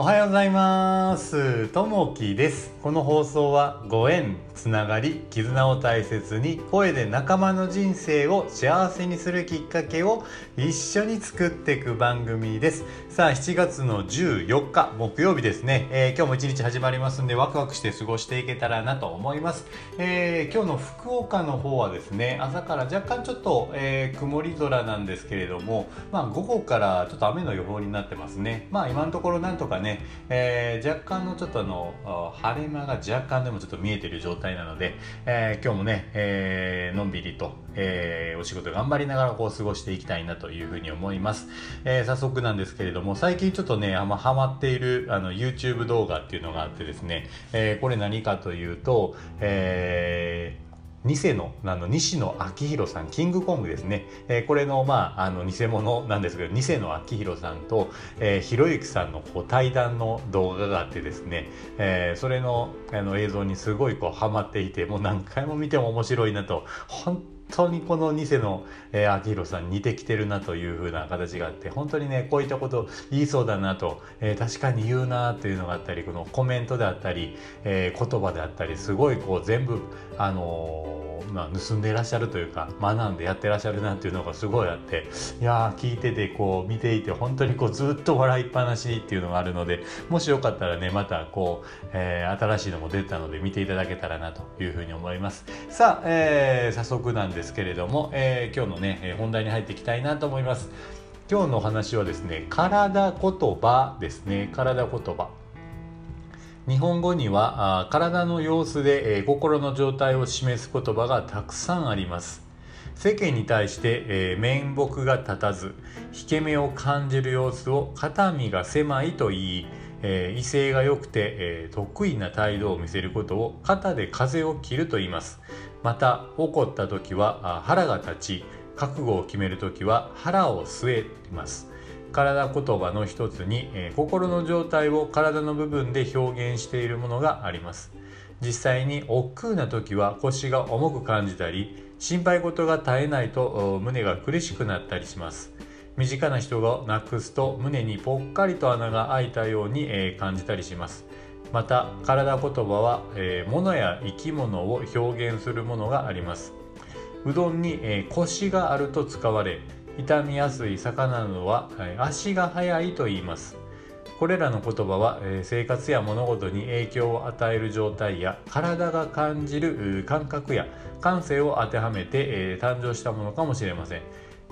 おはようございます。ともきです。この放送はご縁つながり絆を大切に声で仲間の人生を幸せにするきっかけを一緒に作っていく番組です。さあ7月の14日木曜日ですね、えー、今日も一日始まりますんでワクワクして過ごしていけたらなと思います、えー、今日の福岡の方はですね朝から若干ちょっと、えー、曇り空なんですけれどもまあ午後からちょっと雨の予報になってますね。まあ今のところなんとかねね、えー、若干のちょっとあの晴れ間が若干でもちょっと見えてる状態なので、えー、今日もね、えー、のんびりと、え、お仕事頑張りながらこう過ごしていきたいなというふうに思います、え、早速なんですけれども最近ちょっとねあんまハマっているあの YouTube 動画っていうのがあってですね、え、これ何かというと、えーニセのあの西野昭弘さんキングコングですね、えー、これの,、まあ、あの偽物なんですけどニセ野昭弘さんと、えー、ひろゆきさんのこう対談の動画があってですね、えー、それのあの映像にすごいこうハマっていてもう何回も見ても面白いなと本当にこの偽の、えー、秋広さん似てきてるなという風な形があって本当にねこういったこと言いそうだなと、えー、確かに言うなというのがあったりこのコメントであったり、えー、言葉であったりすごいこう全部あのまあ、盗んでらっしゃるというか学んでやってらっしゃるなっていうのがすごいあっていや聞いててこう見ていて本当にこうずっと笑いっぱなしっていうのがあるのでもしよかったらねまたこう、えー、新しいのも出たので見ていただけたらなというふうに思います。さあ、えー、早速なんでですけれども、えー、今日のね本題に入っていきたいなと思います。今日のお話はですね体言葉ですね。体言葉。日本語には体の様子で、えー、心の状態を示す言葉がたくさんあります。世間に対して、えー、面目が立たず引け目を感じる様子を肩身が狭いと言い、えー、威勢が良くて、えー、得意な態度を見せることを肩で風を切ると言います。また怒った時は腹が立ち覚悟を決める時は腹を据えます。体言葉の一つに、えー、心の状態を体の部分で表現しているものがあります。実際に億劫な時は腰が重く感じたり心配事が絶えないと胸が苦しくなったりします。身近な人がなくすと胸にぽっかりと穴が開いたように、え、感じたりします。また体言葉は、えー、物や生き物を表現するものがあります。うどんに、えー、腰があると使われ傷みやすい魚などは足が速いと言います。これらの言葉はえ生活や物事に影響を与える状態や体が感じる感覚や感性を当てはめてえ誕生したものかもしれません。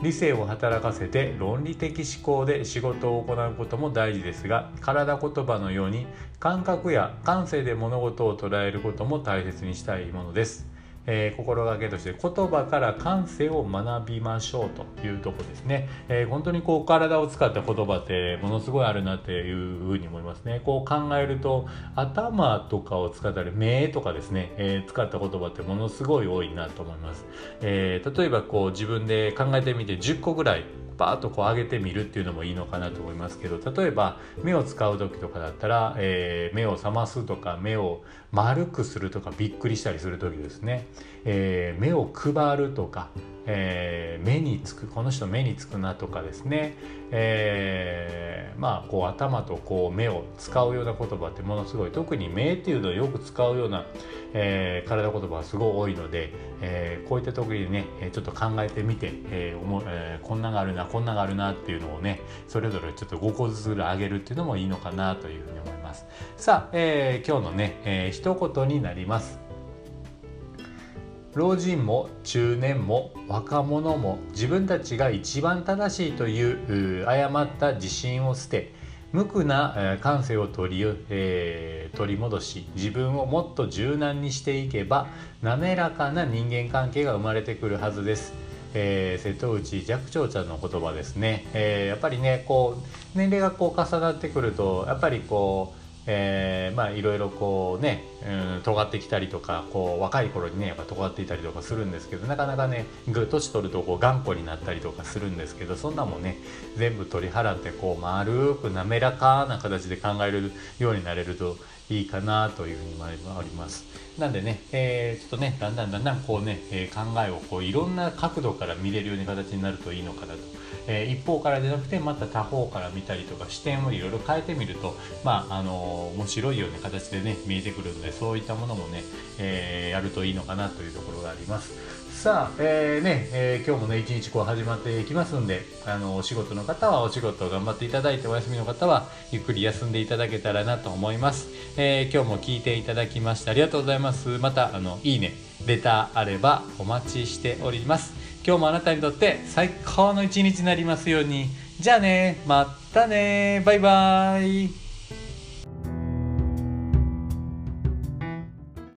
理性を働かせて論理的思考で仕事を行うことも大事ですが体言葉のように感覚や感性で物事を捉えることも大切にしたいものです。えー、心がけとして言葉から感性を学びましょうというとこですね、えー、本当にこう体を使った言葉ってものすごいあるなっていうふうに思いますね。こう考えると頭とかを使ったり目とかですね、えー、使った言葉ってものすごい多いなと思います、え例えばこう自分で考えてみて10個ぐらいバーッとこう上げてみるっていうのもいいのかなと思いますけど例えば目を使う時とかだったら、えー、目を覚ますとか目を丸くするとかびっくりしたりする時ですね、えー、目を配るとか、えー、目につくこの人目につくなとかですね、えー、まあこう頭とこう目を使うような言葉ってものすごい特に目っていうのをよく使うような、えー、体言葉がすごい多いので、えー、こういった時にねちょっと考えてみて、えーえ、こんながあるなこんながあるなっていうのをねそれぞれちょっと5個ずつぐらい上げるっていうのもいいのかなというふうに思います。さあ、えー、今日のね、えー、一言になります。老人も中年も若者も自分たちが一番正しいという誤った自信を捨て無垢な感性を取り,、えー、取り戻し自分をもっと柔軟にしていけば滑らかな人間関係が生まれてくるはずです。えー、瀬戸内寂聴ちゃんの言葉ですね、えー、やっぱりねこう年齢がこう重なってくるとやっぱりこうえー、まあいろいろこうね、うん、尖ってきたりとかこう若い頃にねやっぱ尖っていたりとかするんですけどなかなかね年取るとこう頑固になったりとかするんですけどそんなもんね全部取り払ってこう丸く滑らかな形で考えるようになれるといいかなというふうに思います。なんでね、えー、ちょっとねだんだんだんだんこうね、えー、考えをこういろんな角度から見れるような形になるといいのかなと、えー、一方からじゃなくてまた他方から見たりとか視点をいろいろ変えてみるとまああの面白いような形でね見えてくるのでそういったものもね、えやるといいのかなというところがあります。さあ、えー、ね、えー、今日もね、一日こう始まっていきますんで、あの、お仕事の方はお仕事を頑張っていただいて、お休みの方はゆっくり休んでいただけたらなと思います。え、今日も聞いていただきましてありがとうございます。また、あの、いいね、レターあればお待ちしております。今日もあなたにとって最高の一日になりますように。じゃあね、またね、バイバーイ。